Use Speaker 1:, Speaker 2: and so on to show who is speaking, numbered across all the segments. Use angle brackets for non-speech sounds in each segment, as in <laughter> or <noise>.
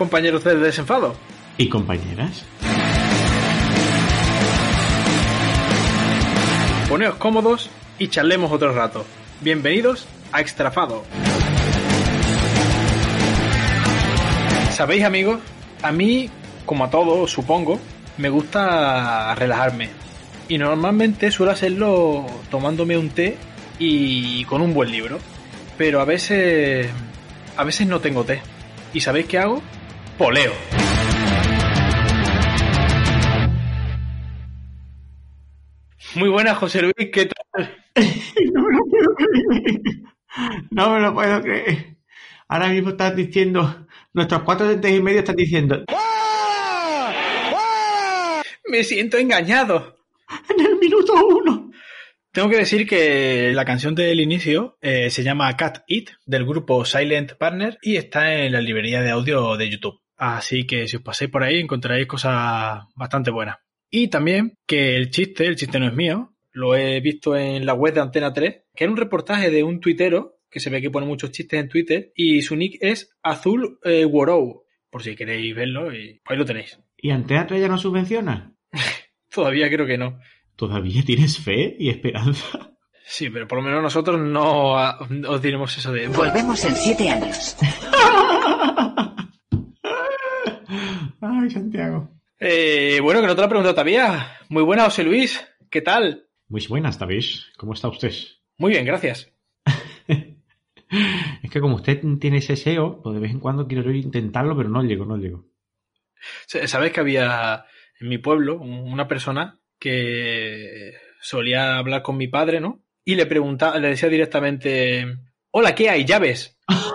Speaker 1: compañeros del desenfado.
Speaker 2: ¿Y compañeras?
Speaker 1: Poneos cómodos y charlemos otro rato. Bienvenidos a Extrafado. Sabéis amigos, a mí, como a todos, supongo, me gusta relajarme. Y normalmente suelo hacerlo tomándome un té y con un buen libro. Pero a veces... A veces no tengo té. ¿Y sabéis qué hago? Poleo. Muy buenas, José Luis, ¿qué tal? <laughs>
Speaker 2: no me lo puedo creer. No me lo puedo creer. Ahora mismo estás diciendo, nuestros cuatro dientes y medio están diciendo,
Speaker 1: Me siento engañado.
Speaker 2: en el minuto uno.
Speaker 1: Tengo que decir que la canción del inicio eh, se llama Cat It del grupo Silent Partner y está en la librería de audio de YouTube. Así que si os pasáis por ahí encontraréis cosas bastante buenas. Y también que el chiste, el chiste no es mío, lo he visto en la web de Antena 3, que era un reportaje de un tuitero que se ve que pone muchos chistes en Twitter y su nick es Azul eh. Por si queréis verlo, y pues ahí lo tenéis.
Speaker 2: ¿Y Antena 3 ya no subvenciona? <laughs>
Speaker 1: Todavía creo que no.
Speaker 2: ¿Todavía tienes fe y esperanza?
Speaker 1: Sí, pero por lo menos nosotros no ah, os diremos eso de...
Speaker 3: Volvemos en siete años. <laughs>
Speaker 2: Ay, Santiago.
Speaker 1: Eh, bueno, que no te lo he preguntado todavía. Muy buena, José Luis. ¿Qué tal?
Speaker 2: Muy buenas, David. ¿Cómo está usted?
Speaker 1: Muy bien, gracias. <laughs>
Speaker 2: Es que como usted tiene ese SEO, pues de vez en cuando quiero intentarlo, pero no llego, no llego.
Speaker 1: ¿Sabes que había en mi pueblo una persona que solía hablar con mi padre, ¿no? Y le preguntaba, le decía directamente, hola, ¿qué hay? Llaves. <laughs>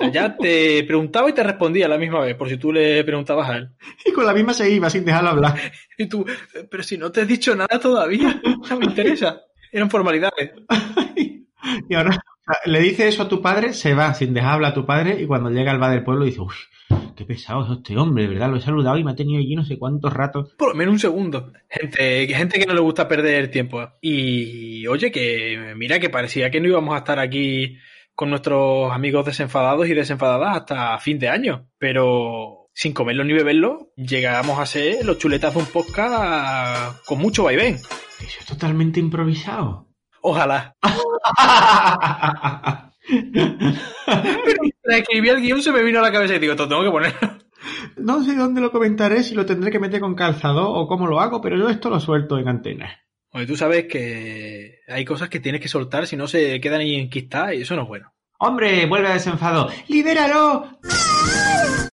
Speaker 1: Sea, ya te preguntaba y te respondía a la misma vez, por si tú le preguntabas a él. <laughs>
Speaker 2: Y con la misma se iba sin dejarlo hablar.
Speaker 1: Y tú, pero si no te he dicho nada todavía, no me interesa. Eran formalidades. <laughs>
Speaker 2: Y ahora le dice eso a tu padre, se va sin dejar hablar a tu padre y cuando llega al bar del pueblo dice, uff, qué pesado es este hombre, verdad, lo he saludado y me ha tenido allí no sé cuántos ratos.
Speaker 1: Por lo menos un segundo. Gente, gente que no le gusta perder tiempo. Y oye, que mira que parecía que no íbamos a estar aquí con nuestros amigos desenfadados y desenfadadas hasta fin de año. Pero sin comerlo ni beberlo, llegamos a ser los chuletas de un podcast con mucho vaivén.
Speaker 2: Eso es totalmente improvisado.
Speaker 1: Ojalá. <laughs> Pero escribí el guion se me vino a la cabeza y digo, tengo que poner.
Speaker 2: No sé dónde lo comentaré, si lo tendré que meter con calzado o cómo lo hago, pero yo esto lo suelto en antena.
Speaker 1: Oye, tú sabes que hay cosas que tienes que soltar, si no se quedan ahí enquistadas y eso no es bueno.
Speaker 2: ¡Hombre, vuelve a desenfado! ¡Libéralo!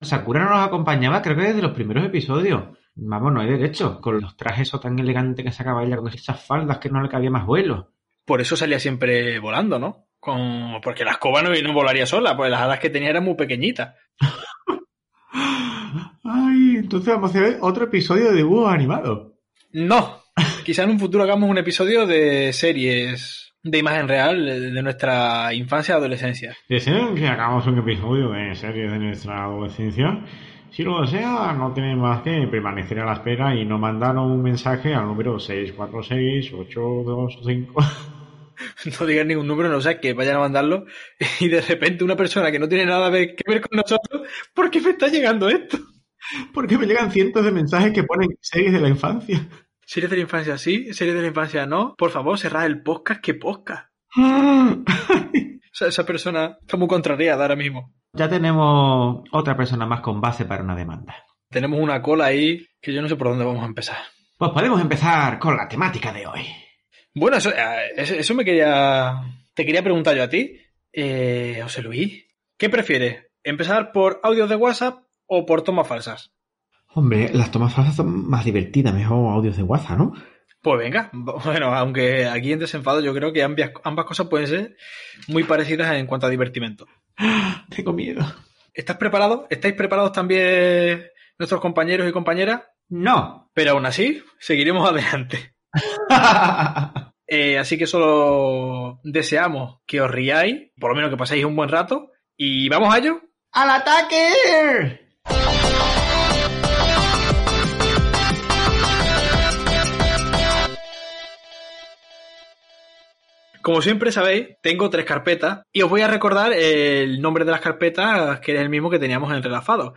Speaker 2: Sakura no nos acompañaba, creo que desde los primeros episodios. Vamos, no hay derecho. Con los trajes eso tan elegante que sacaba ella, con esas faldas que no le cabía más vuelo.
Speaker 1: Por eso salía siempre volando, ¿no? Con... Porque la escoba no, no volaría sola, pues las alas que tenía eran muy pequeñitas. <laughs>
Speaker 2: Ay, entonces vamos a hacer otro episodio de dibujo animado.
Speaker 1: No. Quizá en un futuro hagamos un episodio de series de imagen real de nuestra infancia y adolescencia.
Speaker 2: ¿Desean que hagamos un episodio de serie de nuestra adolescencia? Si lo desea, no tiene más que permanecer a la espera y no mandar un mensaje al número 646-825. <laughs>
Speaker 1: No digan ningún número, no sea que vayan a mandarlo y de repente una persona que no tiene nada que ver con nosotros, ¿por qué me está llegando esto?
Speaker 2: Porque me llegan cientos de mensajes que ponen series de la infancia.
Speaker 1: Series de la infancia sí, series de la infancia no. Por favor, cerrad el podcast, ¿qué podcast? <laughs> O sea, esa persona está muy contrariada ahora mismo.
Speaker 2: Ya tenemos otra persona más con base para una demanda.
Speaker 1: Tenemos una cola ahí que yo no sé por dónde vamos a empezar.
Speaker 2: Pues podemos empezar con la temática de hoy.
Speaker 1: Bueno, eso, eh, eso, eso me quería. Te quería preguntar yo a ti. Eh, José Luis, ¿qué prefieres? ¿Empezar por audios de WhatsApp o por tomas falsas?
Speaker 2: Hombre, las tomas falsas son más divertidas, mejor audios de WhatsApp, ¿no?
Speaker 1: Pues venga, bueno, aunque aquí en Desenfado yo creo que ambas, ambas cosas pueden ser muy parecidas en cuanto a divertimento. <gasps>
Speaker 2: Tengo miedo.
Speaker 1: ¿Estás preparado? ¿Estáis preparados también nuestros compañeros y compañeras?
Speaker 2: No.
Speaker 1: Pero aún así, seguiremos adelante. <laughs> Eh, así que solo deseamos que os riáis, por lo menos que paséis un buen rato. Y vamos a ello.
Speaker 2: ¡Al ataque!
Speaker 1: Como siempre sabéis, tengo tres carpetas y os voy a recordar el nombre de las carpetas, que es el mismo que teníamos en relafado.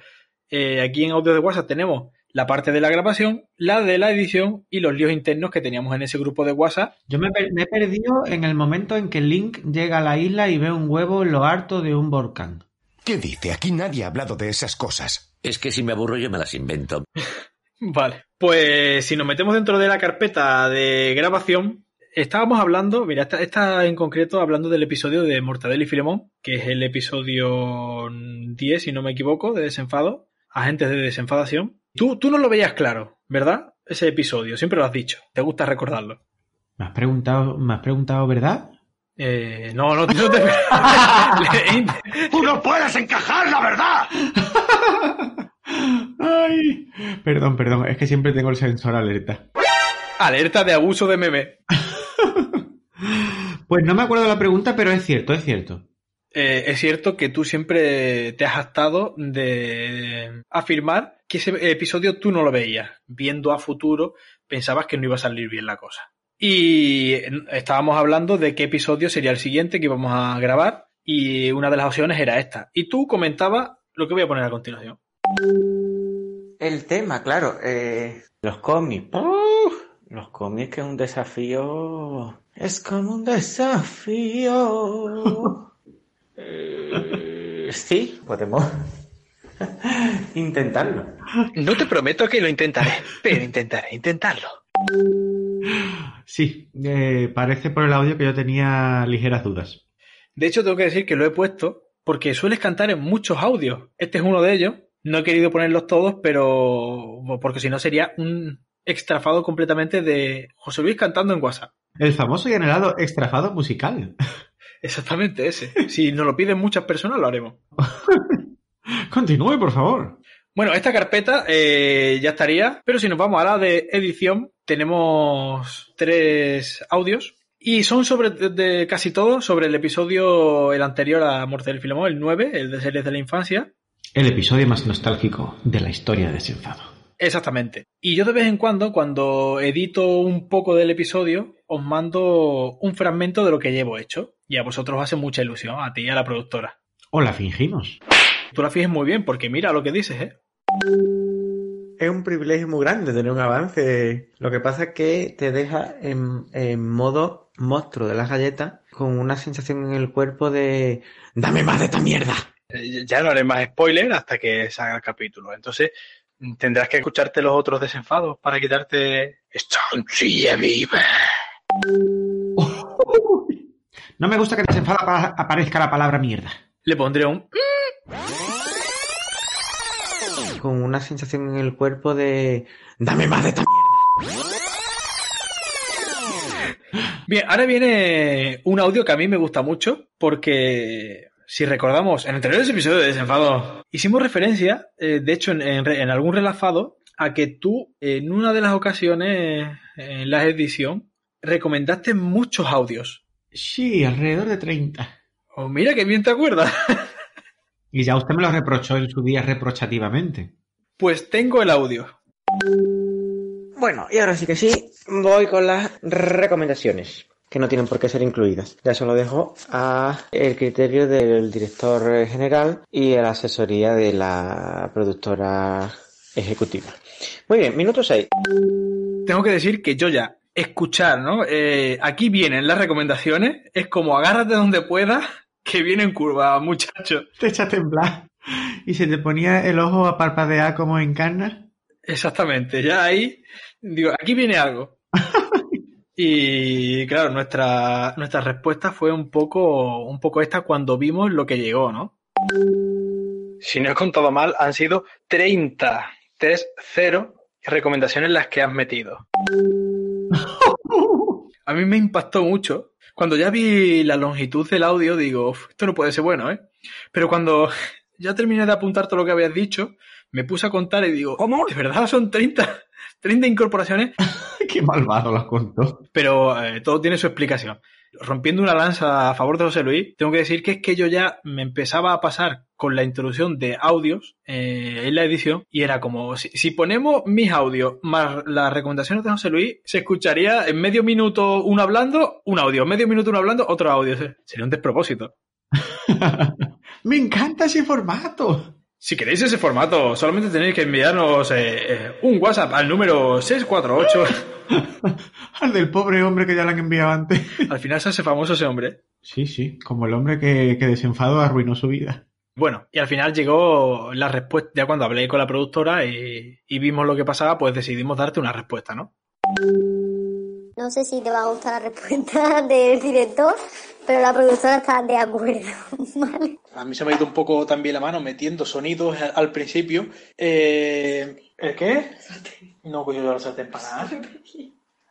Speaker 1: Eh, aquí en audio de WhatsApp tenemos la parte de la grabación, la de la edición y los líos internos que teníamos en ese grupo de WhatsApp.
Speaker 2: Yo me, me he perdido en el momento en que Link llega a la isla y ve un huevo en lo harto de un volcán.
Speaker 3: ¿Qué dice? Aquí nadie ha hablado de esas cosas.
Speaker 4: Es que si me aburro yo me las invento. <laughs>
Speaker 1: Vale, pues si nos metemos dentro de la carpeta de grabación, estábamos hablando, mira, está, está en concreto hablando del episodio de Mortadelo y Filemón, que es el episodio 10, si no me equivoco, de desenfado, agentes de desenfadación. Tú, tú no lo veías claro, ¿verdad? Ese episodio, siempre lo has dicho, te gusta recordarlo.
Speaker 2: ¿Me has preguntado, me has preguntado verdad?
Speaker 1: Eh, no, no, no te... <laughs>
Speaker 3: ¡Tú no puedes encajar la verdad! <laughs>
Speaker 2: Ay, perdón, perdón, es que siempre tengo el sensor alerta.
Speaker 1: Alerta de abuso de meme. <laughs>
Speaker 2: Pues no me acuerdo la pregunta, pero es cierto, es cierto.
Speaker 1: Eh, es cierto que tú siempre te has jactado de afirmar que ese episodio tú no lo veías. Viendo a futuro, pensabas que no iba a salir bien la cosa. Y estábamos hablando de qué episodio sería el siguiente que íbamos a grabar y una de las opciones era esta. Y tú comentabas lo que voy a poner a continuación.
Speaker 5: El tema, claro, eh, los cómics. Los cómics que es un desafío. Es como un desafío. Eh, sí, podemos intentarlo.
Speaker 1: No te prometo que lo intentaré, pero intentaré intentarlo.
Speaker 2: Sí, eh, parece por el audio que yo tenía ligeras dudas.
Speaker 1: De hecho, tengo que decir que lo he puesto porque sueles cantar en muchos audios. Este es uno de ellos. No he querido ponerlos todos, pero porque si no sería un extrafado completamente de José Luis cantando en WhatsApp.
Speaker 2: El famoso y anhelado extrafado musical.
Speaker 1: Exactamente ese. Si nos lo piden muchas personas, lo haremos. <laughs>
Speaker 2: Continúe, por favor.
Speaker 1: Bueno, esta carpeta eh, ya estaría, pero si nos vamos a la de edición, tenemos tres audios y son sobre de, de casi todo sobre el episodio, el anterior a Mortal del Filemón, el 9, el de series de la infancia.
Speaker 2: El episodio más nostálgico de la historia de Desenfado.
Speaker 1: Exactamente. Y yo de vez en cuando, cuando edito un poco del episodio, os mando un fragmento de lo que llevo hecho. Y a vosotros os hace mucha ilusión, a ti y a la productora.
Speaker 2: O la fingimos.
Speaker 1: Tú la fijes muy bien, porque mira lo que dices, ¿eh?
Speaker 5: Es un privilegio muy grande tener un avance. Lo que pasa es que te deja en, en modo monstruo de las galletas con una sensación en el cuerpo de ¡Dame más de esta mierda!
Speaker 1: Eh, Ya no haré más spoiler hasta que salga el capítulo. Entonces, tendrás que escucharte los otros desenfados para quitarte. ¡Estancia viva! <laughs>
Speaker 2: No me gusta que en Desenfado apa- aparezca la palabra mierda.
Speaker 1: Le pondré un.
Speaker 5: Con una sensación en el cuerpo de ¡Dame más de esta mierda!
Speaker 1: Bien, ahora viene un audio que a mí me gusta mucho porque si recordamos, en anteriores episodios de Desenfado hicimos referencia, eh, de hecho en, en re- en algún relazado, a que tú en una de las ocasiones en la edición recomendaste muchos audios.
Speaker 2: Sí, alrededor de 30.
Speaker 1: Oh, mira que bien te acuerdas. <laughs>
Speaker 2: Y ya usted me lo reprochó en su día reprochativamente.
Speaker 1: Pues tengo el audio.
Speaker 5: Bueno, y ahora sí que sí, voy con las recomendaciones, que no tienen por qué ser incluidas. Ya se lo dejo a el criterio del director general y a la asesoría de la productora ejecutiva. Muy bien, minuto 6.
Speaker 1: Tengo que decir que yo ya escuchar, ¿no? Eh, aquí vienen las recomendaciones. Es como agárrate donde puedas, <laughs> que vienen curva, muchacho.
Speaker 2: Te echa a temblar. Y se te ponía el ojo a parpadear como en carne.
Speaker 1: Exactamente, ya ahí digo, aquí viene algo. <laughs> Y claro, nuestra, nuestra respuesta fue un poco, un poco esta cuando vimos lo que llegó, ¿no? Si no he contado mal, han sido 30, 3-0 recomendaciones las que has metido. <laughs> A mí me impactó mucho. Cuando ya vi la longitud del audio, digo, "Uf, esto no puede ser bueno, ¿eh? Pero cuando <laughs> ya terminé de apuntar todo lo que habías dicho, me puse a contar y digo, ¿cómo? ¿De verdad son 30, 30 incorporaciones? <laughs>
Speaker 2: Qué malvado lo contó.
Speaker 1: Pero eh, todo tiene su explicación. Rompiendo una lanza a favor de José Luis, tengo que decir que es que yo ya me empezaba a pasar con la introducción de audios eh, en la edición y era como, si, si ponemos mis audios más las recomendaciones de José Luis, se escucharía en medio minuto uno hablando, un audio, medio minuto uno hablando, otro audio. Sería un despropósito. <laughs>
Speaker 2: Me encanta ese formato.
Speaker 1: Si queréis ese formato, solamente tenéis que enviarnos eh, eh, un WhatsApp al número 648. <laughs>
Speaker 2: Al del pobre hombre que ya le han enviado antes.
Speaker 1: Al final se hace famoso ese hombre.
Speaker 2: Sí, sí, como el hombre que, que desenfado arruinó su vida.
Speaker 1: Bueno, y al final llegó la respuesta, ya cuando hablé con la productora y, y vimos lo que pasaba, pues decidimos darte una respuesta, ¿no?
Speaker 6: No sé si te va a gustar la respuesta <laughs> del director, pero la productora está de acuerdo. <laughs> ¿vale?
Speaker 1: A mí se me ha ido un poco también la mano metiendo sonidos al, principio. Eh, ¿El qué? No, pues yo la sartén para nada.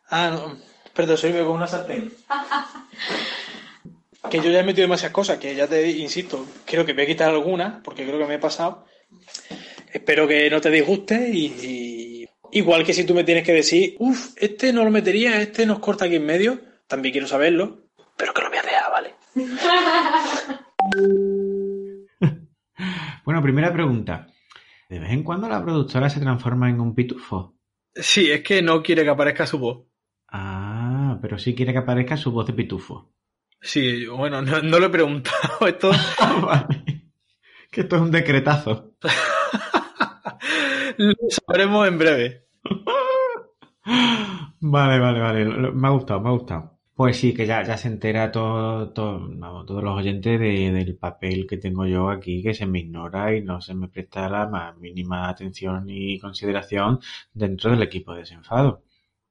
Speaker 1: Ah, no. Perdón, soy con una sartén. Que yo ya he metido demasiadas cosas, que ya te insisto, creo que voy a quitar algunas, porque creo que me he pasado. Espero que no te disguste y igual que si tú me tienes que decir, uff, este no lo metería, este nos corta aquí en medio, también quiero saberlo, pero que lo voy a dejar, ¿vale? <laughs>
Speaker 2: Bueno, primera pregunta. ¿De vez en cuando la productora se transforma en un pitufo?
Speaker 1: Sí, es que no quiere que aparezca su voz.
Speaker 2: Ah, pero sí quiere que aparezca su voz de pitufo.
Speaker 1: Sí, bueno, no, no lo he preguntado esto. <laughs>
Speaker 2: vale. Que esto es un decretazo. <laughs>
Speaker 1: Lo <laughs> sabremos en breve.
Speaker 2: Vale, vale, vale. Me ha gustado, me ha gustado. Pues sí, que ya, ya se entera todo, todos los oyentes de- del papel que tengo yo aquí, que se me ignora y no se me presta la más mínima atención y consideración dentro del equipo de desenfado.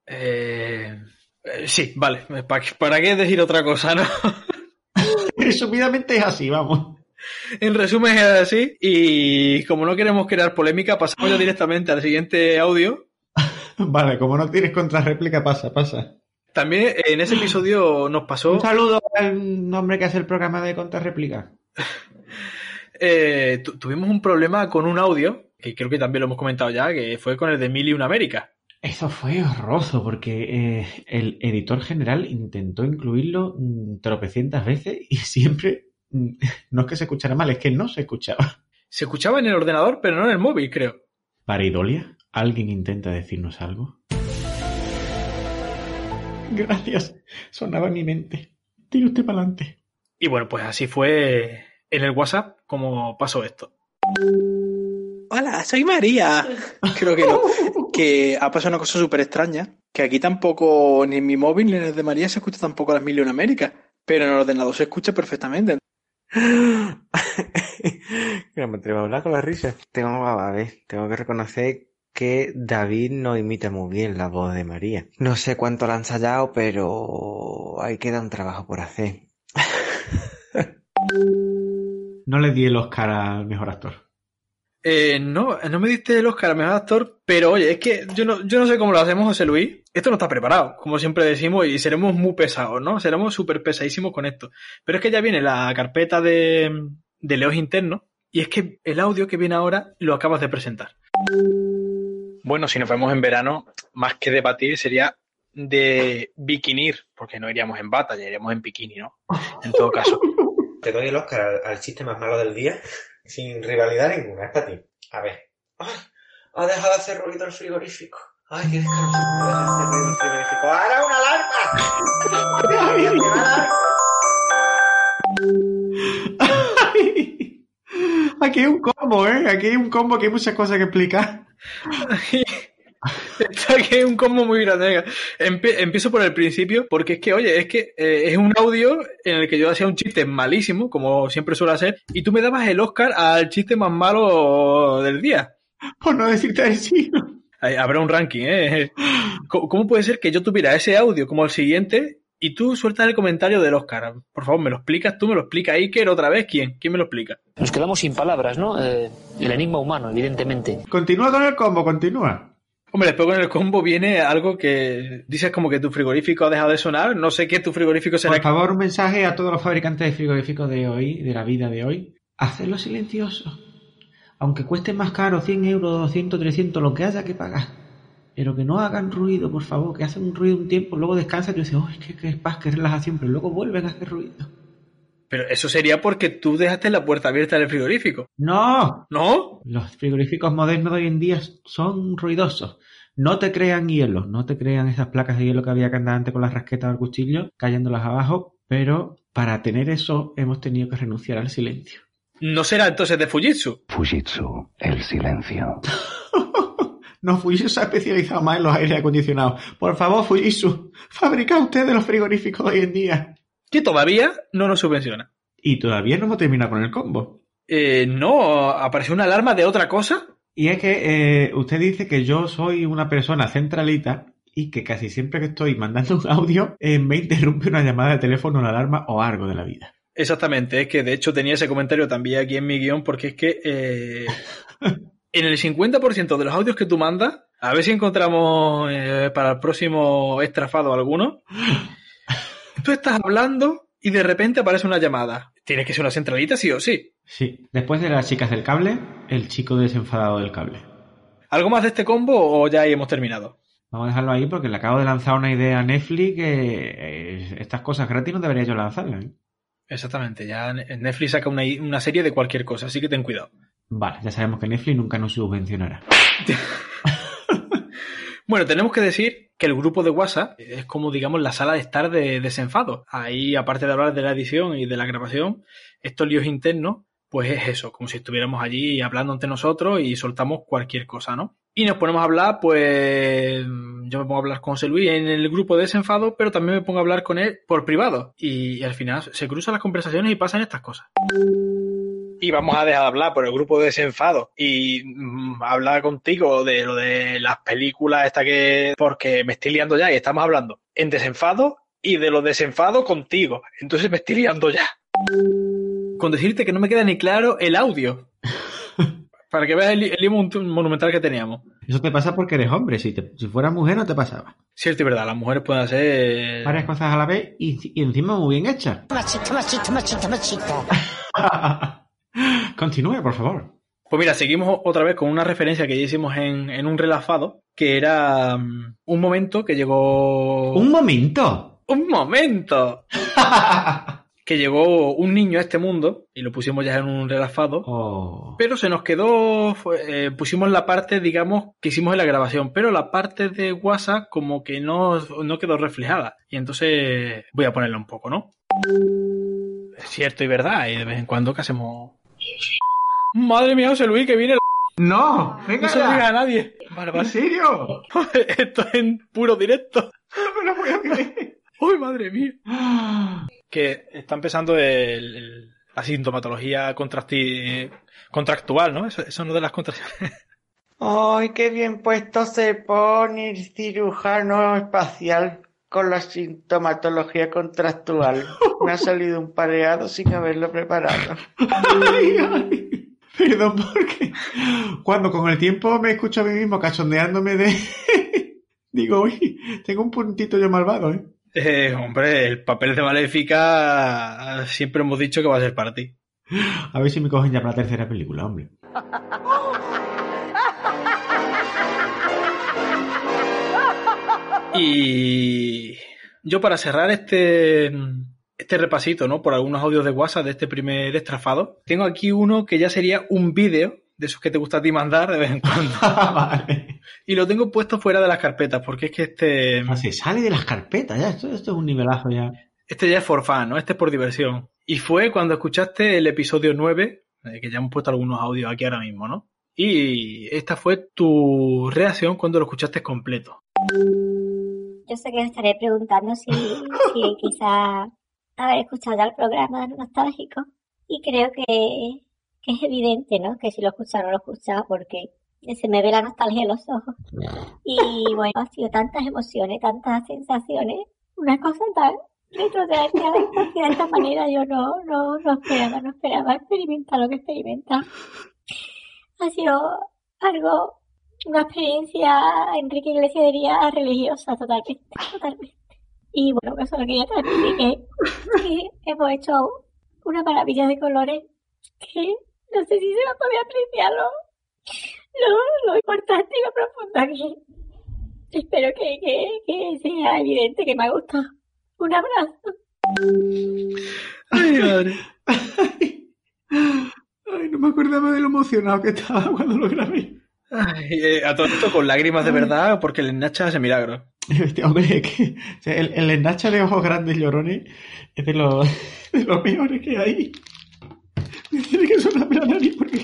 Speaker 1: Eh, eh, sí, vale. ¿Para, ¿Para qué decir otra cosa, no? <laughs>
Speaker 2: Resumidamente es así, vamos. <laughs>
Speaker 1: En resumen es así. Y como no queremos crear polémica, pasamos ya directamente al siguiente audio. <laughs>
Speaker 2: Vale, como no tienes contrarréplica, pasa, pasa.
Speaker 1: También en ese episodio nos pasó.
Speaker 2: Un saludo al hombre que hace el programa de contrarréplica. <laughs>
Speaker 1: eh, tu- tuvimos un problema con un audio, que creo que también lo hemos comentado ya, que fue con el de Mil y una América.
Speaker 2: Eso fue horroroso porque eh, el editor general intentó incluirlo mm, tropecientas veces y siempre, <laughs> no es que se escuchara mal, es que no se escuchaba.
Speaker 1: Se escuchaba en el ordenador, pero no en el móvil, creo.
Speaker 2: Para Idolia, ¿alguien intenta decirnos algo? Gracias, sonaba en mi mente. Tire usted para adelante.
Speaker 1: Y bueno, pues así fue en el WhatsApp como pasó esto. Hola, soy María. <laughs> Creo que, no, que ha pasado una cosa súper extraña, que aquí tampoco, ni en mi móvil ni en el de María se escucha tampoco las mil y una América, pero en el ordenador se escucha perfectamente. <laughs>
Speaker 5: No me atrevo a hablar con la risa. Tengo, a ver, tengo que reconocer que David no imita muy bien la voz de María. No sé cuánto la han ensayado, pero ahí queda un trabajo por hacer. <laughs>
Speaker 2: No le di el Oscar al mejor actor.
Speaker 1: Eh, no, no me diste el Oscar a mejor actor, pero oye, es que yo no, yo no sé cómo lo hacemos, José Luis. Esto no está preparado, como siempre decimos, y seremos muy pesados, ¿no? Seremos súper pesadísimos con esto. Pero es que ya viene la carpeta de, de Leos internos, y es que el audio que viene ahora lo acabas de presentar. Bueno, si nos vemos en verano, más que debatir sería de bikinir, porque no iríamos en bata, ya iríamos en bikini, ¿no? En todo caso. <laughs>
Speaker 5: Te doy el Oscar al, al chiste más malo del día, sin rivalidad ninguna, es para ti. A ver. ¡Ay! Ha dejado de hacer ruido el frigorífico. ¡Ay, qué descanso! Ha dejado de hacer ruido el frigorífico. ¡Ahora una alarma! <laughs>
Speaker 2: Aquí hay un combo, ¿eh? Aquí hay un combo que hay muchas cosas que explicar. <laughs> <laughs>
Speaker 1: Está que es un combo muy grande. Empe- empiezo por el principio, porque es que, oye, es que eh, es un audio en el que yo hacía un chiste malísimo, como siempre suele hacer, y tú me dabas el Oscar al chiste más malo del día.
Speaker 2: Por no decirte decir.
Speaker 1: Ahí Habrá un ranking, ¿eh? ¿Cómo cómo puede ser que yo tuviera ese audio como el siguiente y tú sueltas el comentario del Oscar? Por favor, ¿me lo explicas tú? ¿Me lo explica Iker otra vez? ¿Quién? ¿Quién me lo explica?
Speaker 7: Nos quedamos sin palabras, ¿no? Eh, el enigma humano, evidentemente.
Speaker 2: Continúa con el combo, continúa.
Speaker 1: Hombre, después con el combo viene algo que dices como que tu frigorífico ha dejado de sonar. No sé qué tu frigorífico será.
Speaker 2: Por favor, un mensaje a todos los fabricantes de frigoríficos de hoy, de la vida de hoy. Hacedlo silencioso. Aunque cueste más caro, 100 euros, 200, 300, lo que haya que pagar. Pero que no hagan ruido, por favor, que hacen un ruido un tiempo, luego descansan y dices, ¡ay, qué, qué paz, qué relajación! Pero luego vuelven a hacer ruido.
Speaker 1: Pero eso sería porque tú dejaste la puerta abierta del frigorífico.
Speaker 2: ¡No!
Speaker 1: ¿No?
Speaker 2: Los frigoríficos modernos de hoy en día son ruidosos. No te crean hielo, no te crean esas placas de hielo que había que andar antes con las rasquetas del cuchillo, cayéndolas abajo, pero para tener eso hemos tenido que renunciar al silencio.
Speaker 1: ¿No será entonces de Fujitsu?
Speaker 3: Fujitsu, el silencio. <laughs>
Speaker 2: No, Fujitsu se ha especializado más en los aires acondicionados. Por favor, Fujitsu, fabrica usted los frigoríficos de hoy en día.
Speaker 1: Que todavía no nos subvenciona.
Speaker 2: Y todavía no hemos terminado con el combo.
Speaker 1: Eh, no, apareció una alarma de otra cosa.
Speaker 2: Y es que eh, usted dice que yo soy una persona centralita y que casi siempre que estoy mandando un audio eh, me interrumpe una llamada de teléfono, una alarma o algo de la vida.
Speaker 1: Exactamente, es que de hecho tenía ese comentario también aquí en mi guion porque es que eh, en el 50% de los audios que tú mandas, a ver si encontramos para el próximo estrafado alguno, tú estás hablando y de repente aparece una llamada. Tiene que ser una centralita sí o sí.
Speaker 2: Sí, después de las chicas del cable, el chico desenfadado del cable.
Speaker 1: ¿Algo más de este combo o ya ahí hemos terminado?
Speaker 2: Vamos a dejarlo ahí porque le acabo de lanzar una idea a Netflix que eh, estas cosas gratis no debería yo lanzarlas. ¿eh?
Speaker 1: Exactamente, ya Netflix saca una, una serie de cualquier cosa, así que ten cuidado.
Speaker 2: Vale, ya sabemos que Netflix nunca nos subvencionará. <laughs>
Speaker 1: Bueno, tenemos que decir que el grupo de WhatsApp es como, digamos, la sala de estar de desenfado. Ahí, aparte de hablar de la edición y de la grabación, estos líos internos, pues es eso, como si estuviéramos allí hablando entre nosotros y soltamos cualquier cosa, ¿no? Y nos ponemos a hablar, pues yo me pongo a hablar con José Luis en el grupo de desenfado, pero también me pongo a hablar con él por privado. Y, al final se cruzan las conversaciones y pasan estas cosas. Y vamos a dejar de hablar por el grupo de desenfado y mm, hablar contigo de lo de las películas esta que... Porque me estoy liando ya y estamos hablando en desenfado y de los desenfados contigo. Entonces me estoy liando ya. Con decirte que no me queda ni claro el audio. <laughs> Para que veas el, el monumental que teníamos.
Speaker 2: Eso te pasa porque eres hombre. Si, te, si fueras mujer no te pasaba.
Speaker 1: Cierto y verdad, las mujeres pueden hacer...
Speaker 2: Varias cosas a la vez y, y encima muy bien hechas.
Speaker 8: Machista, machista, machista, machista. <laughs>
Speaker 2: Continúe, por favor.
Speaker 1: Pues mira, seguimos otra vez con una referencia que ya hicimos en, en un relafado, que era um, un momento que llegó...
Speaker 2: ¡Un momento!
Speaker 1: ¡Un momento! <laughs> que llegó un niño a este mundo y lo pusimos ya en un relafado,
Speaker 2: Oh.
Speaker 1: pero se nos quedó, eh, pusimos la parte, digamos, que hicimos en la grabación, pero la parte de WhatsApp como que no, no quedó reflejada. Y entonces voy a ponerla un poco, ¿no? Es cierto y verdad, y de vez en cuando que hacemos... Madre mía, José Luis, que viene el... <laughs>
Speaker 2: ¡No!
Speaker 1: No se lo diga a nadie. Vale, vale.
Speaker 2: serio? <laughs> <laughs>
Speaker 1: Esto es en puro directo.
Speaker 2: No me lo voy a creer.
Speaker 1: ¡Uy, madre mía! <gasps> Que está empezando el, el- la sintomatología contracti- contractual, ¿no? Eso, eso no de las contracciones.
Speaker 5: ¡Ay, qué bien puesto se pone el cirujano espacial con la sintomatología contractual! Me ha salido un pareado sin haberlo preparado.
Speaker 2: Ay, ay. Perdón, porque cuando con el tiempo me escucho a mí mismo cachondeándome de... <laughs> Digo, uy, tengo un puntito yo malvado, ¿eh?
Speaker 1: Eh, hombre, el papel de Maléfica siempre hemos dicho que va a ser para ti.
Speaker 2: A ver si me cogen ya para la tercera película, hombre.
Speaker 1: Y yo para cerrar este, este repasito, ¿no? Por algunos audios de WhatsApp de este primer estrafado, tengo aquí uno que ya sería un vídeo de esos que te gusta a ti mandar de vez en cuando. <laughs>
Speaker 2: vale.
Speaker 1: Y lo tengo puesto fuera de las carpetas, porque es que este,
Speaker 2: Ah, Se sale de las carpetas, ya. Esto, esto es un nivelazo ya.
Speaker 1: este ya es for fun, ¿no? Este es por diversión. Y fue cuando escuchaste el episodio 9, eh, que ya hemos puesto algunos audios aquí ahora mismo, ¿no? Y esta fue tu reacción cuando lo escuchaste completo.
Speaker 6: Yo sé que os estaré preguntando si, si <laughs> quizá haber escuchado ya el programa nostálgico. Y creo que, que es evidente, ¿no? Que si lo escuchado o no lo escuchado, porque se me ve la nostalgia en los ojos. Y bueno, ha sido tantas emociones, tantas sensaciones, una cosa tan infancia de esta manera, yo no, no, no esperaba, no esperaba experimentar lo que experimenta. Ha sido algo una experiencia, Enrique Iglesias diría, religiosa totalmente, <laughs> totalmente. Y bueno, que solo quería transmitir que, que hemos hecho una maravilla de colores que no sé si se va a poder apreciar lo, lo, lo importante y lo profunda que espero que, que, que sea evidente que me ha gustado. Un abrazo.
Speaker 1: Ay, <laughs> madre.
Speaker 2: Ay, no me acordaba de lo emocionado que estaba cuando lo grabé.
Speaker 1: Ay, eh, a todo esto con lágrimas de verdad porque el Nacha hace milagro. <laughs>
Speaker 2: Hombre, es que o sea, el, el ennacha de ojos grandes llorones es de los, <laughs> de los mejores que hay. Me tiene que sonar la nariz porque...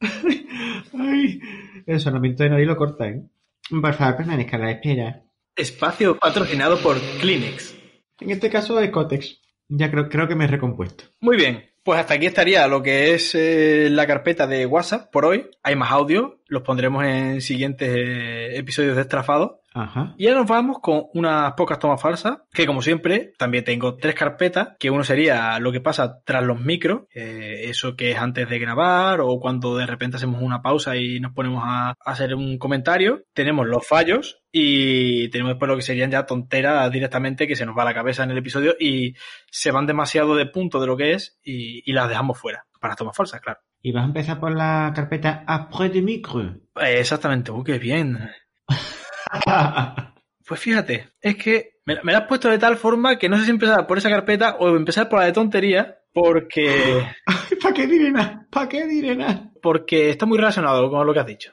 Speaker 2: Ay, <laughs> ay, el sonamiento de nariz lo corta, ¿eh? Por favor, permanezca a la espera.
Speaker 1: Espacio patrocinado por Kleenex.
Speaker 2: En este caso es Cotex. Ya creo, creo que me he recompuesto.
Speaker 1: Muy bien, pues hasta aquí estaría lo que es eh, la carpeta de WhatsApp por hoy. Hay más audio, los pondremos en siguientes eh, episodios de Estrafado.
Speaker 2: Ajá.
Speaker 1: Y ahora nos vamos con unas pocas tomas falsas, que como siempre, también tengo tres carpetas, que uno sería lo que pasa tras los micros, eh, eso que es antes de grabar o cuando de repente hacemos una pausa y nos ponemos a, a hacer un comentario. Tenemos los fallos y tenemos después lo que serían ya tonteras directamente que se nos va la cabeza en el episodio y se van demasiado de punto de lo que es y, y las dejamos fuera. Para tomas falsas, claro.
Speaker 2: Y vas a empezar por la carpeta Après de micro.
Speaker 1: Eh, exactamente, uh, qué bien. <laughs> <laughs> Pues fíjate, es que me, me la has puesto de tal forma que no sé si empezar por esa carpeta o empezar por la de tontería, porque, <laughs>
Speaker 2: ¿Para qué diré nada? ¿Para qué diré nada?
Speaker 1: porque está muy relacionado con lo que has dicho.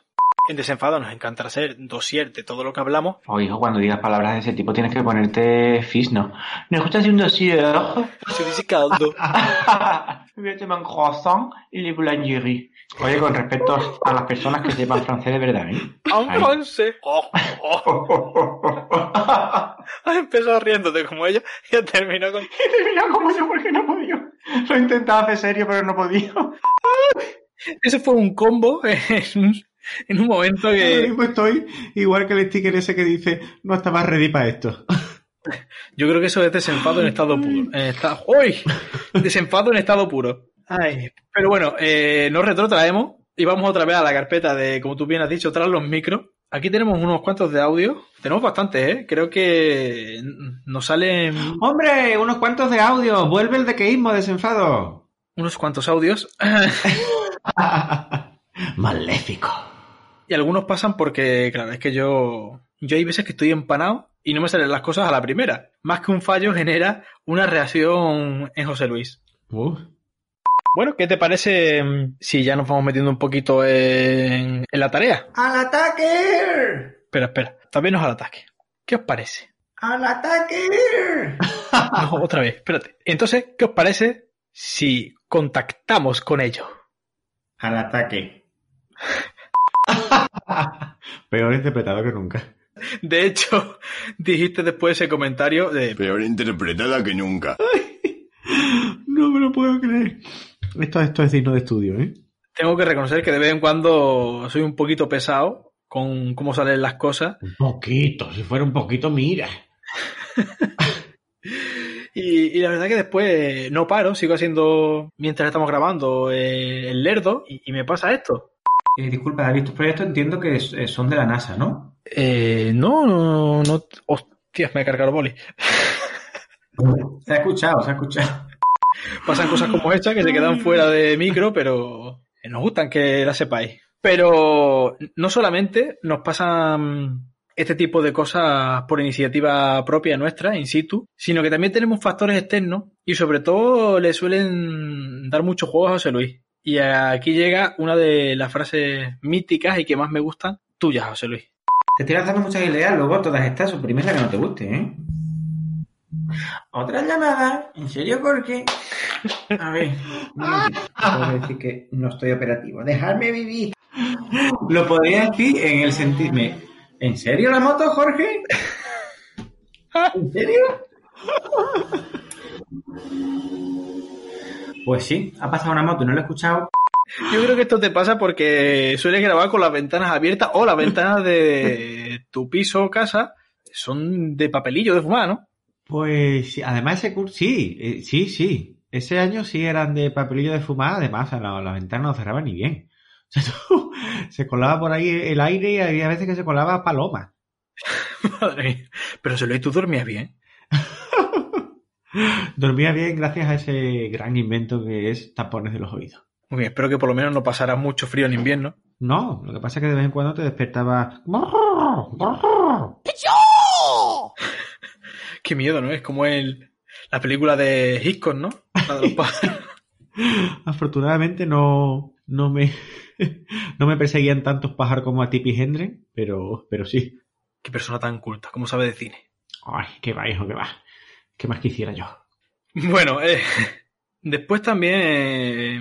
Speaker 1: En desenfado nos encanta hacer dossier de todo lo que hablamos.
Speaker 5: O hijo, cuando digas palabras de ese tipo tienes que ponerte fisno. ¿Me escuchas un dossier?
Speaker 1: Se <laughs> dice caldo. <laughs>
Speaker 5: Voy a tomar un croissant y le boulangerie. Oye, con respecto a las personas que sepan francés de verdad, ¿eh?
Speaker 1: En
Speaker 5: Ay.
Speaker 1: francés. <laughs> Oh, oh. Has empezado riéndote como ella y has terminado con...
Speaker 5: Mira como yo porque no podido. Lo he intentado hacer serio, pero no podido.
Speaker 1: Ese fue un combo en un, <laughs> en un momento <laughs>
Speaker 2: Ahora
Speaker 1: que
Speaker 2: mismo estoy igual que el sticker ese que dice no estaba ready para esto.
Speaker 1: yo creo que eso es desenfado en estado puro. En estado... ¡Uy! Desenfado en estado puro. Ay, pero bueno, eh, nos retrotraemos y vamos otra vez a la carpeta de, como tú bien has dicho, tras los micros. Aquí tenemos unos cuantos de audio. Tenemos bastantes, ¿eh? Creo que nos salen
Speaker 2: ¡Hombre! Unos cuantos de audio. Vuelve el dequeísmo desenfado.
Speaker 1: unos cuantos audios. <laughs>
Speaker 2: Maléfico.
Speaker 1: Y algunos pasan porque, claro, es que yo, yo hay veces que estoy empanado y no me salen las cosas a la primera. Más que un fallo genera una reacción en José Luis.
Speaker 2: Uh,
Speaker 1: Bueno, ¿qué te parece mm, si ya nos vamos metiendo un poquito en, en la tarea?
Speaker 2: ¡Al ataque!
Speaker 1: Espera, espera, también nos al ataque. ¿Qué os parece?
Speaker 2: ¡Al ataque! <laughs>
Speaker 1: No, otra vez, espérate. Entonces, ¿qué os parece si contactamos con ellos?
Speaker 2: Al ataque. <laughs> Peor interpretado que nunca.
Speaker 1: De hecho, <laughs> dijiste después ese comentario de...
Speaker 3: Peor interpretada que nunca.
Speaker 2: No me lo puedo creer. Esto, esto es digno de estudio, ¿eh?
Speaker 1: Tengo que reconocer que de vez en cuando soy un poquito pesado con cómo salen las cosas
Speaker 2: Un poquito, si fuera un poquito, mira. <laughs>
Speaker 1: Y, y la verdad que después no paro, sigo haciendo, mientras estamos grabando, eh, el lerdo y, y me pasa esto.
Speaker 2: Eh, disculpa, David, tus proyectos entiendo que es- eh, son de la NASA, ¿no?
Speaker 1: Eh, no, no, no. Hostias, me he cargado el boli. <laughs>
Speaker 2: Se ha escuchado, se ha escuchado.
Speaker 1: Pasan cosas como esta que se quedan fuera de micro, pero nos gustan que las sepáis. Pero no solamente nos pasan este tipo de cosas por iniciativa propia nuestra, in situ, sino que también tenemos factores externos y sobre todo le suelen dar muchos juegos a José Luis. Y aquí llega una de las frases míticas y que más me gustan tuyas, José Luis.
Speaker 2: Te estoy lanzando muchas ideas, luego todas estas, suprimir la que no te guste, ¿eh? Otra llamada, ¿en serio por qué? A ver, puedo decir que no estoy operativo. Dejarme vivir. Lo podría decir en el sentido. me- ¿En serio la moto, Jorge? ¿En serio? <laughs> Pues sí, ha pasado una moto y no lo he escuchado.
Speaker 1: Yo creo que esto te pasa porque sueles grabar con las ventanas abiertas o las ventanas de tu piso o casa son de papelillo de fumar, ¿no?
Speaker 2: Pues sí, además ese curso, sí, eh, sí, sí. Ese año sí eran de papelillo de fumar, además la, la ventana no cerraba ni bien. O sea, <laughs> tú, se colaba por ahí el aire y había veces que se colaba paloma. <laughs>
Speaker 1: Madre mía. Pero José Luis, tú dormías bien. <laughs>
Speaker 2: Dormía bien gracias a ese gran invento que es tapones de los oídos.
Speaker 1: Muy bien, espero que por lo menos no pasara mucho frío en invierno.
Speaker 2: No, lo que pasa es que de vez en cuando te despertaba. <laughs>
Speaker 1: Qué miedo, ¿no? Es como el, la película de Hitchcock, ¿no? La de los <laughs> pájaros.
Speaker 2: Afortunadamente no, no me <laughs> no me perseguían tantos pájaros como a Tippi Hendren, pero, pero sí.
Speaker 1: Qué persona tan culta, ¿cómo sabe de cine?
Speaker 2: Ay, qué va, hijo, qué va. ¿Qué más quisiera yo?
Speaker 1: Bueno, eh, después también eh,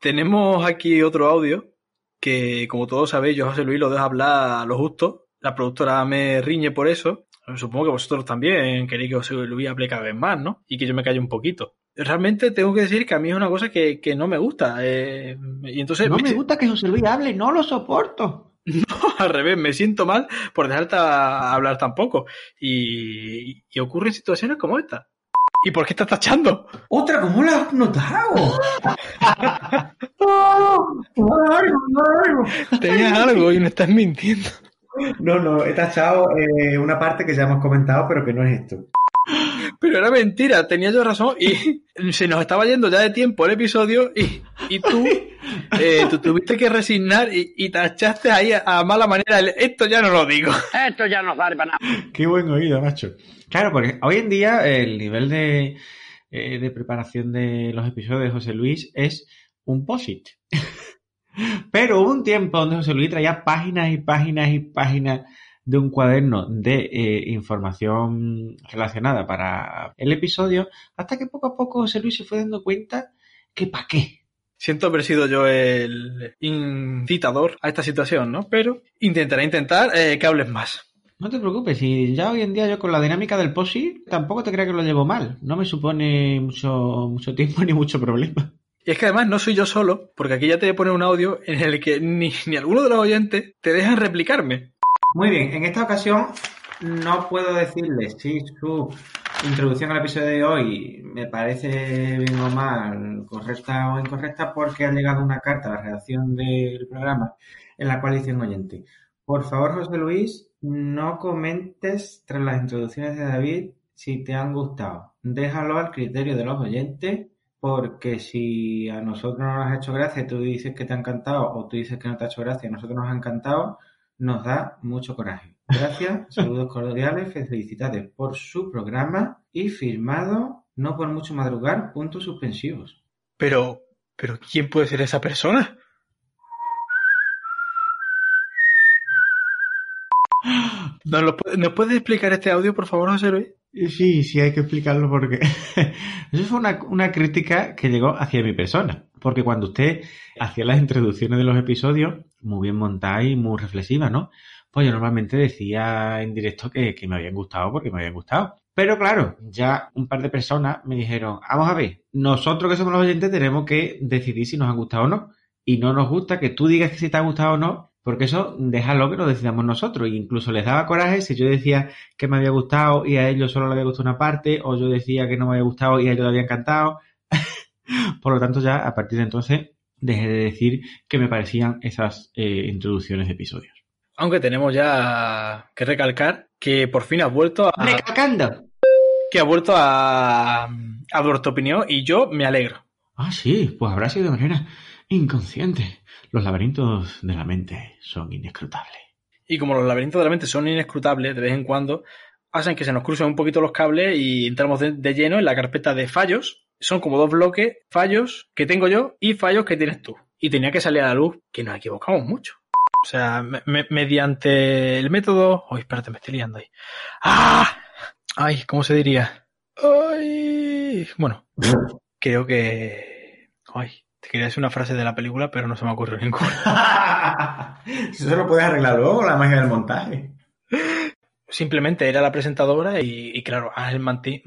Speaker 1: tenemos aquí otro audio que, como todos sabéis, yo José Luis lo dejo hablar a lo justo. La productora me riñe por eso. Supongo que vosotros también queréis que José Luis hable cada vez más, ¿no? Y que yo me calle un poquito. Realmente tengo que decir que a mí es una cosa que, que no me gusta. eh, y entonces
Speaker 2: No me gusta que José Luis hable, no lo soporto. <laughs>
Speaker 1: No, al revés, me siento mal por dejarte a- hablar tan poco. Y, y ocurren situaciones como esta. ¿Y por qué estás tachando?
Speaker 9: Otra, ¿cómo la has notado? <laughs>
Speaker 1: Tenías algo y no estás mintiendo.
Speaker 9: No, no, he tachado eh, una parte que ya hemos comentado, pero que no es esto.
Speaker 1: Pero era mentira, tenía yo razón y <laughs> se nos estaba yendo ya de tiempo el episodio y, y tú, <laughs> eh, tú tuviste que resignar y, y tachaste ahí a, a mala manera. el, Esto ya no lo digo. <laughs>
Speaker 7: Esto ya no vale para nada.
Speaker 2: Qué buen oído, macho. Claro, porque hoy en día el nivel de, eh, de preparación de los episodios de José Luis es un POSIT. Pero hubo un tiempo donde José Luis traía páginas y páginas y páginas de un cuaderno de eh, información relacionada para el episodio, hasta que poco a poco José Luis se fue dando cuenta que para qué.
Speaker 1: Siento haber sido yo el incitador a esta situación, ¿no? Pero intentaré intentar eh, que hables más.
Speaker 2: No te preocupes, si ya hoy en día yo con la dinámica del POSI tampoco te creas que lo llevo mal. No me supone mucho, mucho tiempo <laughs> ni mucho problema.
Speaker 1: Y es que además no soy yo solo, porque aquí ya te voy a poner un audio en el que ni, ni alguno de los oyentes te dejan replicarme.
Speaker 9: Muy bien, en esta ocasión no puedo decirle si su introducción al episodio de hoy me parece bien o mal, correcta o incorrecta, porque ha llegado una carta a la redacción del programa en la cual dice un oyente. Por favor, José Luis, no comentes tras las introducciones de David si te han gustado. Déjalo al criterio de los oyentes, porque si a nosotros no nos ha hecho gracia tú dices que te ha encantado o tú dices que no te ha hecho gracia a nosotros nos ha encantado, nos da mucho coraje. Gracias, <laughs> saludos cordiales, felicidades por su programa y firmado, no por mucho madrugar, puntos suspensivos.
Speaker 1: Pero, pero ¿quién puede ser esa persona? ¿Nos, lo puede- ¿Nos puedes explicar este audio, por favor, José Luis?
Speaker 2: Sí, sí, hay que explicarlo porque <laughs> eso fue una, una crítica que llegó hacia mi persona. Porque cuando usted hacía las introducciones de los episodios, muy bien montadas y muy reflexivas, ¿no? Pues yo normalmente decía en directo que, que me habían gustado porque me habían gustado. Pero claro, ya un par de personas me dijeron, vamos a ver, nosotros que somos los oyentes tenemos que decidir si nos han gustado o no. Y no nos gusta que tú digas si te ha gustado o no, porque eso déjalo que lo decidamos nosotros. E incluso les daba coraje si yo decía que me había gustado y a ellos solo le había gustado una parte, o yo decía que no me había gustado y a ellos le había encantado. Por lo tanto, ya a partir de entonces dejé de decir que me parecían esas eh, introducciones de episodios.
Speaker 1: Aunque tenemos ya que recalcar que por fin has vuelto a,
Speaker 2: ¡Recalcando!
Speaker 1: que ha vuelto a, a dar tu opinión y yo me alegro.
Speaker 2: Ah, sí, pues habrá sido de manera inconsciente. Los laberintos de la mente son inescrutables.
Speaker 1: Y como los laberintos de la mente son inescrutables, de vez en cuando hacen que se nos crucen un poquito los cables y entramos de, de lleno en la carpeta de fallos. Son como dos bloques, fallos que tengo yo y fallos que tienes tú. Y tenía que salir a la luz que nos equivocamos mucho. O sea, me- me- mediante el método... Uy, espérate, me estoy liando ahí. ¡Ah! Ay, ¿cómo se diría? Ay... Bueno, <laughs> creo que... Ay, te quería decir una frase de la película, pero no se me ocurrió ninguna. <laughs>
Speaker 9: Eso lo puedes arreglar luego, la magia del montaje.
Speaker 1: Simplemente era la presentadora y, y claro, Ángel Mantín.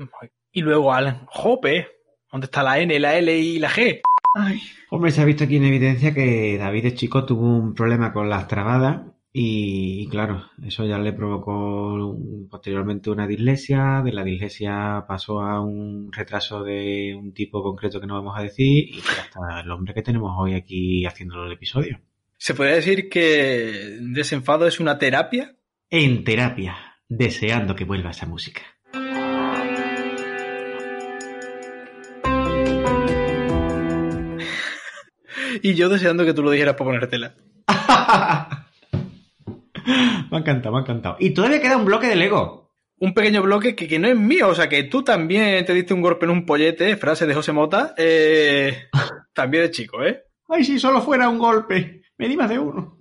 Speaker 1: Y luego Alan, Jope, ¿dónde está la N, la L y la G? Ay.
Speaker 2: Hombre, se ha visto aquí en evidencia que David de chico tuvo un problema con las trabadas y, y claro, eso ya le provocó posteriormente una dislexia, de la dislexia pasó a un retraso de un tipo concreto que no vamos a decir y hasta el hombre que tenemos hoy aquí haciendo el episodio.
Speaker 1: ¿Se podría decir que desenfado es una terapia?
Speaker 2: En terapia, deseando que vuelva esa música.
Speaker 1: Y yo deseando que tú lo dijeras para ponértela. <laughs>
Speaker 2: Me ha encantado, me ha encantado. Y todavía queda un bloque de Lego.
Speaker 1: un pequeño bloque que, que no es mío, o sea que tú también te diste un golpe en un pollete, frase de José Mota, eh, <laughs> también de chico, ¿eh?
Speaker 2: Ay, si solo fuera un golpe. Me di más de uno.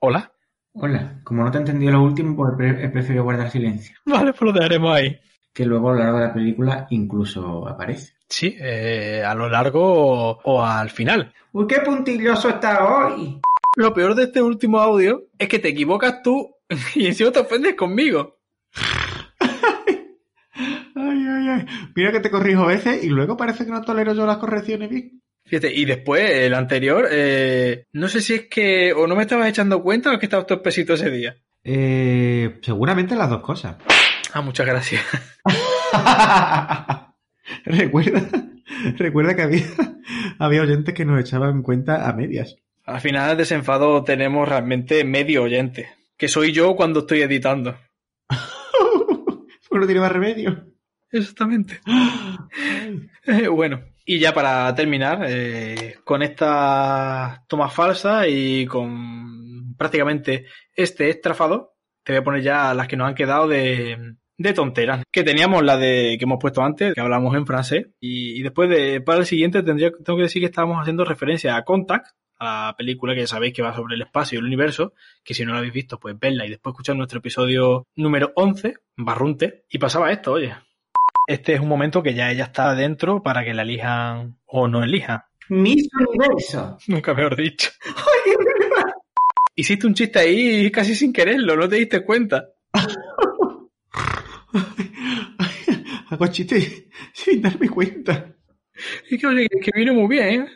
Speaker 1: Hola.
Speaker 9: Hola, como no te he entendido lo último, pues he preferido guardar silencio.
Speaker 1: Vale, pues lo dejaremos ahí.
Speaker 9: Que luego a lo largo de la película incluso aparece.
Speaker 1: Sí, eh, a lo largo o, o al final.
Speaker 9: Uy, qué puntilloso está hoy.
Speaker 1: Lo peor de este último audio es que te equivocas tú <laughs> y encima te ofendes conmigo. <laughs>
Speaker 2: Ay, ay, ay. Mira que te corrijo veces y luego parece que no tolero yo las correcciones bien.
Speaker 1: Fíjate, y después, el anterior, eh, no sé si es que o no me estabas echando cuenta o es que estabas todo espesito ese día.
Speaker 2: Eh, seguramente las dos cosas.
Speaker 1: Ah, muchas gracias. <laughs> <laughs>
Speaker 2: recuerda, <laughs> recuerda que había, <laughs> había oyentes que nos echaban cuenta a medias.
Speaker 1: Al final, desenfado tenemos realmente medio oyente, que soy yo cuando estoy editando.
Speaker 2: Pues no tiene más remedio.
Speaker 1: Exactamente. <gasps> Eh, bueno, y ya para terminar, eh, con esta toma falsa y con prácticamente este estrafado, te voy a poner ya las que nos han quedado de, de tonteras. Que teníamos la de que hemos puesto antes, que hablamos en francés, y, y después de para el siguiente tendría, tengo que decir que estábamos haciendo referencia a Contact, a la película que ya sabéis que va sobre el espacio y el universo, que si no la habéis visto, pues verla y después escuchar nuestro episodio número 11, Barrunte, y pasaba esto, oye. Este es un momento que ya ella está adentro para que la elijan o no elijan.
Speaker 9: Miss Universo.
Speaker 1: Nunca mejor dicho. Hiciste un chiste ahí casi sin quererlo, no te diste cuenta. <laughs>
Speaker 2: Hago chiste <laughs> sin darme cuenta.
Speaker 1: Es que, oye, que viene muy bien, ¿eh?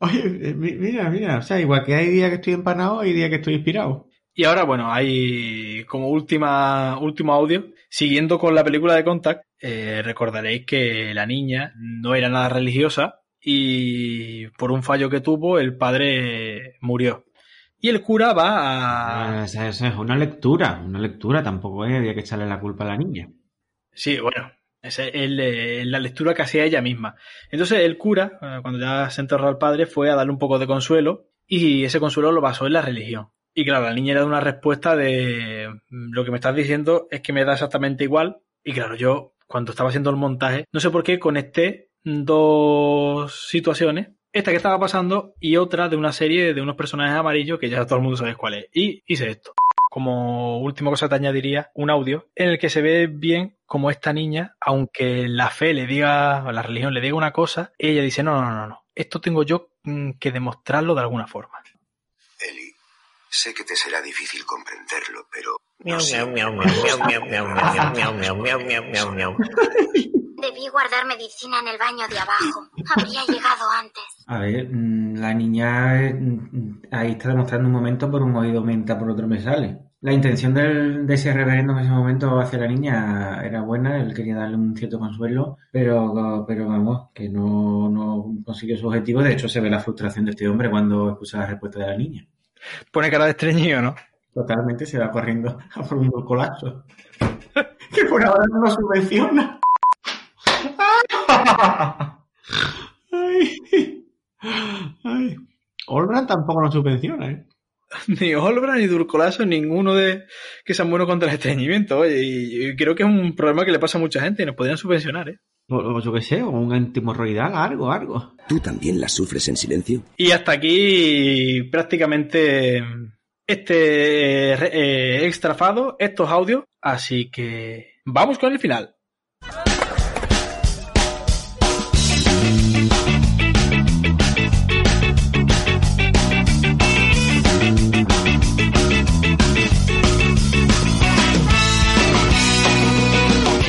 Speaker 2: Oye, eh, mi- mira, mira, o sea, igual que hay días que estoy empanado, hay días que estoy inspirado.
Speaker 1: Y ahora, bueno, hay como última, último audio. Siguiendo con la película de Contact, eh, recordaréis que la niña no era nada religiosa y por un fallo que tuvo, el padre murió. Y el cura va a...
Speaker 2: Ah, Esa, esa es una lectura, una lectura, tampoco es, había que echarle la culpa a la niña.
Speaker 1: Sí, bueno, es el, la lectura que hacía ella misma. Entonces el cura, eh, cuando ya se enterró al padre, fue a darle un poco de consuelo y ese consuelo lo basó en la religión. Y claro, la niña era de una respuesta de "Mm, lo que me estás diciendo es que me da exactamente igual. Y claro, yo cuando estaba haciendo el montaje, no sé por qué conecté dos situaciones. Esta que estaba pasando y otra de una serie de unos personajes amarillos que ya todo el mundo sabe cuál es. Y hice esto como última cosa te añadiría un audio en el que se ve bien como esta niña, aunque la fe le diga, o la religión le diga una cosa, ella dice, no, no, no, no, esto tengo yo mm, que demostrarlo de alguna forma.
Speaker 10: Eli, sé que te será difícil comprenderlo, pero
Speaker 8: Miau, miau, miau, miau, miau, miau, miau, miau, miau, miau, miau, miau, miau.
Speaker 11: Debí guardar medicina en el baño de abajo. Habría llegado antes.
Speaker 9: A ver, mm, la niña eh, mm, ahí está demostrando un momento por un oído menta, por otro me sale. La intención del- de ese reverendo en ese momento hacia la niña era buena, él quería darle un cierto consuelo, pero, pero vamos, que no, no consiguió su objetivo. De hecho, se ve la frustración de este hombre cuando escucha la respuesta de la niña.
Speaker 1: Pone cara de estreñido, ¿no?
Speaker 9: Totalmente se va corriendo a por un colapso. <laughs> que por ahora no lo subvenciona. <laughs>
Speaker 2: Ay, ay. Olbran tampoco nos subvenciona, ¿eh? <laughs>
Speaker 1: Ni Olbra ni Durcolaso, ninguno de que sean buenos contra el estreñimiento. Oye, y, y creo que es un problema que le pasa a mucha gente y nos podrían subvencionar, ¿eh?
Speaker 2: O, yo qué sé, o un antimorroidal, algo, algo.
Speaker 10: ¿tú también la sufres en silencio?
Speaker 1: Y hasta aquí prácticamente este eh, eh, extrafado, estos audios. Así que vamos con el final.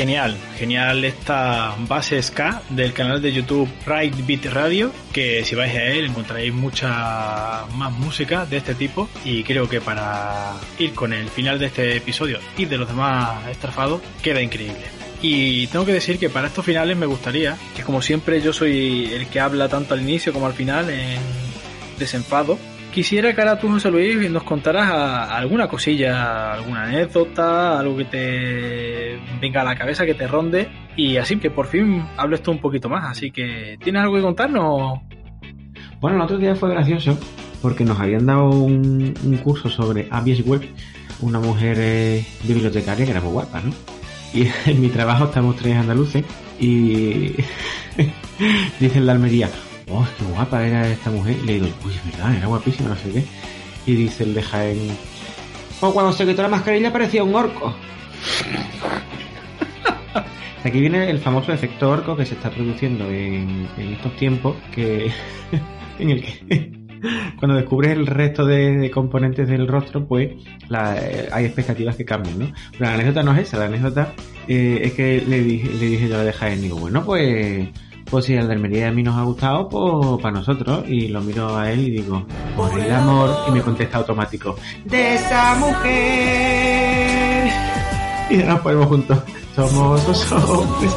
Speaker 1: Genial, genial esta base ska del canal de YouTube Ride Beat Radio, que si vais a él encontraréis mucha más música de este tipo y creo que para ir con el final de este episodio y de los demás estrafados queda increíble. Y tengo que decir que para estos finales me gustaría, que como siempre yo soy el que habla tanto al inicio como al final en desenfado, Quisiera que ahora tú, José Luis, nos contaras alguna cosilla, alguna anécdota, algo que te venga a la cabeza, que te ronde, y así que por fin hables tú un poquito más. Así que, ¿tienes algo que contarnos?
Speaker 2: Bueno, el otro día fue gracioso porque nos habían dado un, un curso sobre ABS Web, una mujer eh, bibliotecaria que era muy guapa, ¿no? Y <laughs> en mi trabajo estamos tres andaluces y <laughs> dicen la Almería, oh, qué guapa era esta mujer. Y le digo, uy, es verdad, era guapísima, no sé qué. Y dice el de Jaén, oh, cuando se quitó la mascarilla parecía un orco. <laughs> Aquí viene el famoso efecto orco que se está produciendo en, en estos tiempos, que <laughs> en el que <laughs> cuando descubres el resto de, componentes del rostro, pues eh, hay expectativas que cambian, ¿no? Pero la anécdota no es esa, la anécdota eh, es que le dije, le dije yo a la de Jaén, digo, bueno, pues, pues si el de Almería a mí nos ha gustado, pues para nosotros. Y lo miro a él y digo, por el amor, y me contesta automático, de esa mujer. Y nos ponemos juntos. Somos dos hombres.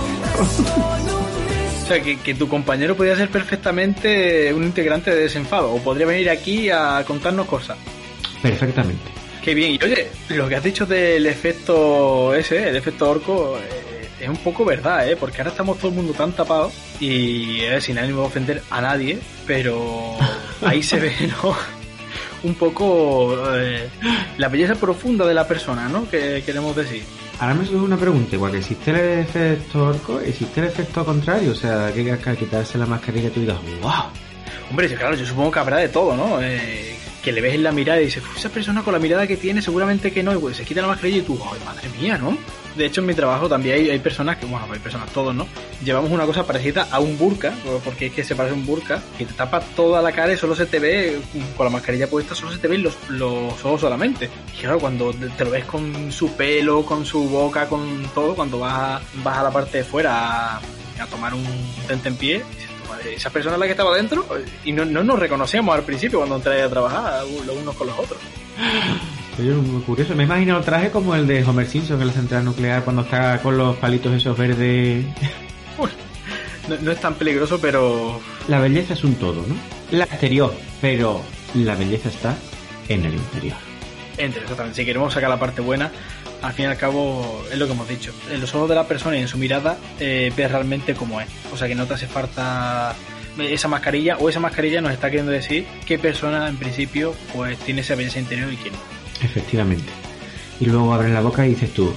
Speaker 1: O sea, que, que tu compañero podría ser perfectamente un integrante de desenfado. O podría venir aquí a contarnos cosas.
Speaker 2: Perfectamente.
Speaker 1: Qué bien. Y oye, lo que has dicho del efecto ese, el efecto orco, eh, es un poco verdad, ¿eh? Porque ahora estamos todo el mundo tan tapado y eh, sin ánimo de ofender a nadie, pero <laughs> ahí se ve, ¿no? Un poco eh, la belleza profunda de la persona, ¿no? Que queremos decir.
Speaker 2: Ahora me surge una pregunta, igual que existe el efecto orco, existe el efecto contrario, o sea, que al quitarse la mascarilla tú digas, wow.
Speaker 1: Hombre, claro, yo supongo que habrá de todo, ¿no? Eh, que le ves en la mirada y dices, "Uf, esa persona con la mirada que tiene, seguramente que no, y pues se quita la mascarilla y tú, madre mía, ¿no? De hecho, en mi trabajo también hay, personas que, bueno, hay personas, todos, ¿no? Llevamos una cosa parecida a un burka, porque es que se parece a un burka, que te tapa toda la cara y solo se te ve, con la mascarilla puesta, solo se te ven los, los ojos solamente. Y claro, cuando te lo ves con su pelo, con su boca, con todo, cuando vas vas a la parte de fuera a, tomar un tente en pie, dices, "Madre, esa persona es la que estaba dentro y no, no nos reconocíamos al principio cuando entré a trabajar los unos con los otros.
Speaker 2: Oye, muy curioso, me imagino el traje como el de Homer Simpson en la central nuclear cuando está con los palitos esos verdes. <laughs>
Speaker 1: No, no es tan peligroso, pero
Speaker 2: La belleza es un todo, ¿no? La exterior, pero la belleza está en el interior.
Speaker 1: entre exactamente. Si queremos sacar la parte buena, al fin y al cabo es lo que hemos dicho. En los ojos de la persona y en su mirada eh, ves realmente cómo es. O sea que no te hace falta esa mascarilla o esa mascarilla nos está queriendo decir qué persona en principio pues tiene esa belleza interior y quién no.
Speaker 2: Efectivamente. Y luego abres la boca y dices tú,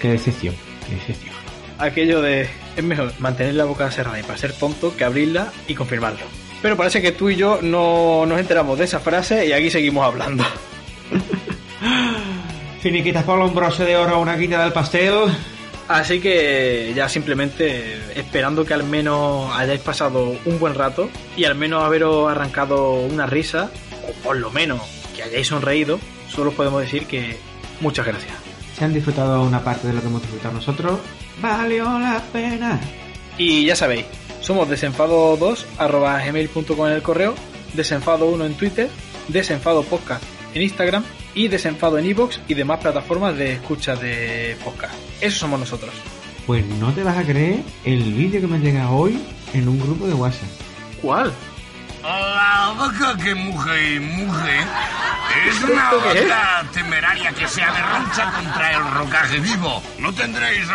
Speaker 2: qué decepción, qué decepción.
Speaker 1: aquello de es mejor mantener la boca cerrada y para ser tonto que abrirla y confirmarlo. Pero parece que tú y yo no nos enteramos de esa frase y aquí seguimos hablando. <laughs>
Speaker 2: Finiquitas por un broche de oro, una guinda del pastel.
Speaker 1: Así que ya simplemente esperando que al menos hayáis pasado un buen rato y al menos haberos arrancado una risa, o por lo menos que hayáis sonreído, solo os podemos decir que muchas gracias.
Speaker 2: Si han disfrutado una parte de lo que hemos disfrutado nosotros, valió la pena.
Speaker 1: Y ya sabéis, somos desenfado2 arroba gmail.com en el correo, desenfado1 en Twitter, desenfado podcast en Instagram y desenfado en iVoox y demás plataformas de escucha de podcast. Eso somos nosotros.
Speaker 2: Pues no te vas a creer el vídeo que me llega hoy en un grupo de WhatsApp.
Speaker 1: ¿Cuál?
Speaker 3: La vaca que muge y muge es una vaca temeraria que se agarrancha contra el rocaje vivo. No tendréis...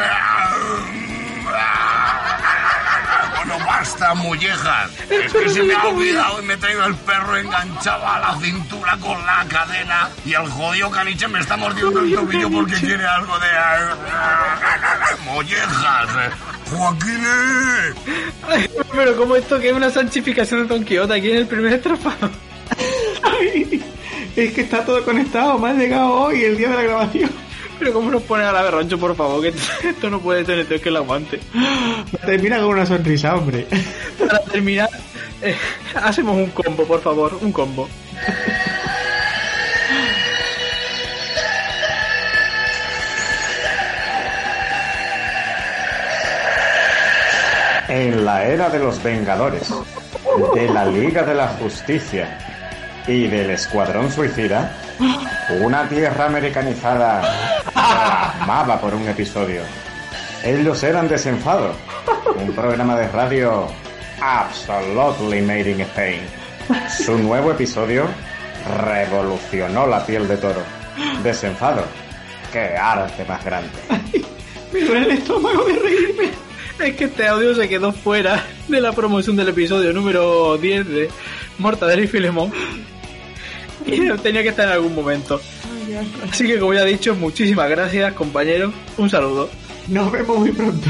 Speaker 3: Bueno, basta, mollejas. Es que se me ha olvidado y me he traído el perro enganchado a la cintura con la cadena y el jodido caniche me está mordiendo el tobillo porque quiere algo de... Mollejas. Joaquín.
Speaker 1: Ay, pero como esto que es una sanchificación de Don Quijote aquí en el primer estrofado.
Speaker 2: Es que está todo conectado, me ha llegado hoy el día de la grabación.
Speaker 1: Pero cómo nos ponen a la berroncho, por favor, que <laughs> esto no puede tener que lo aguante.
Speaker 2: Termina con una sonrisa, hombre.
Speaker 1: Para terminar, eh, hacemos un combo, por favor, un combo.
Speaker 12: En la era de los Vengadores, de la Liga de la Justicia y del Escuadrón Suicida, una tierra americanizada clamaba por un episodio. Ellos eran Desenfado, un programa de radio absolutely made in Spain. Su nuevo episodio revolucionó la piel de toro. Desenfado, qué arte más grande.
Speaker 2: Me duele el estómago de reírme.
Speaker 1: Es que este audio se quedó fuera de la promoción del episodio número 10 de Mortadelo y Filemón. <laughs> Y tenía que estar en algún momento. Así que como ya he dicho, muchísimas gracias compañeros. Un saludo.
Speaker 2: Nos vemos muy pronto.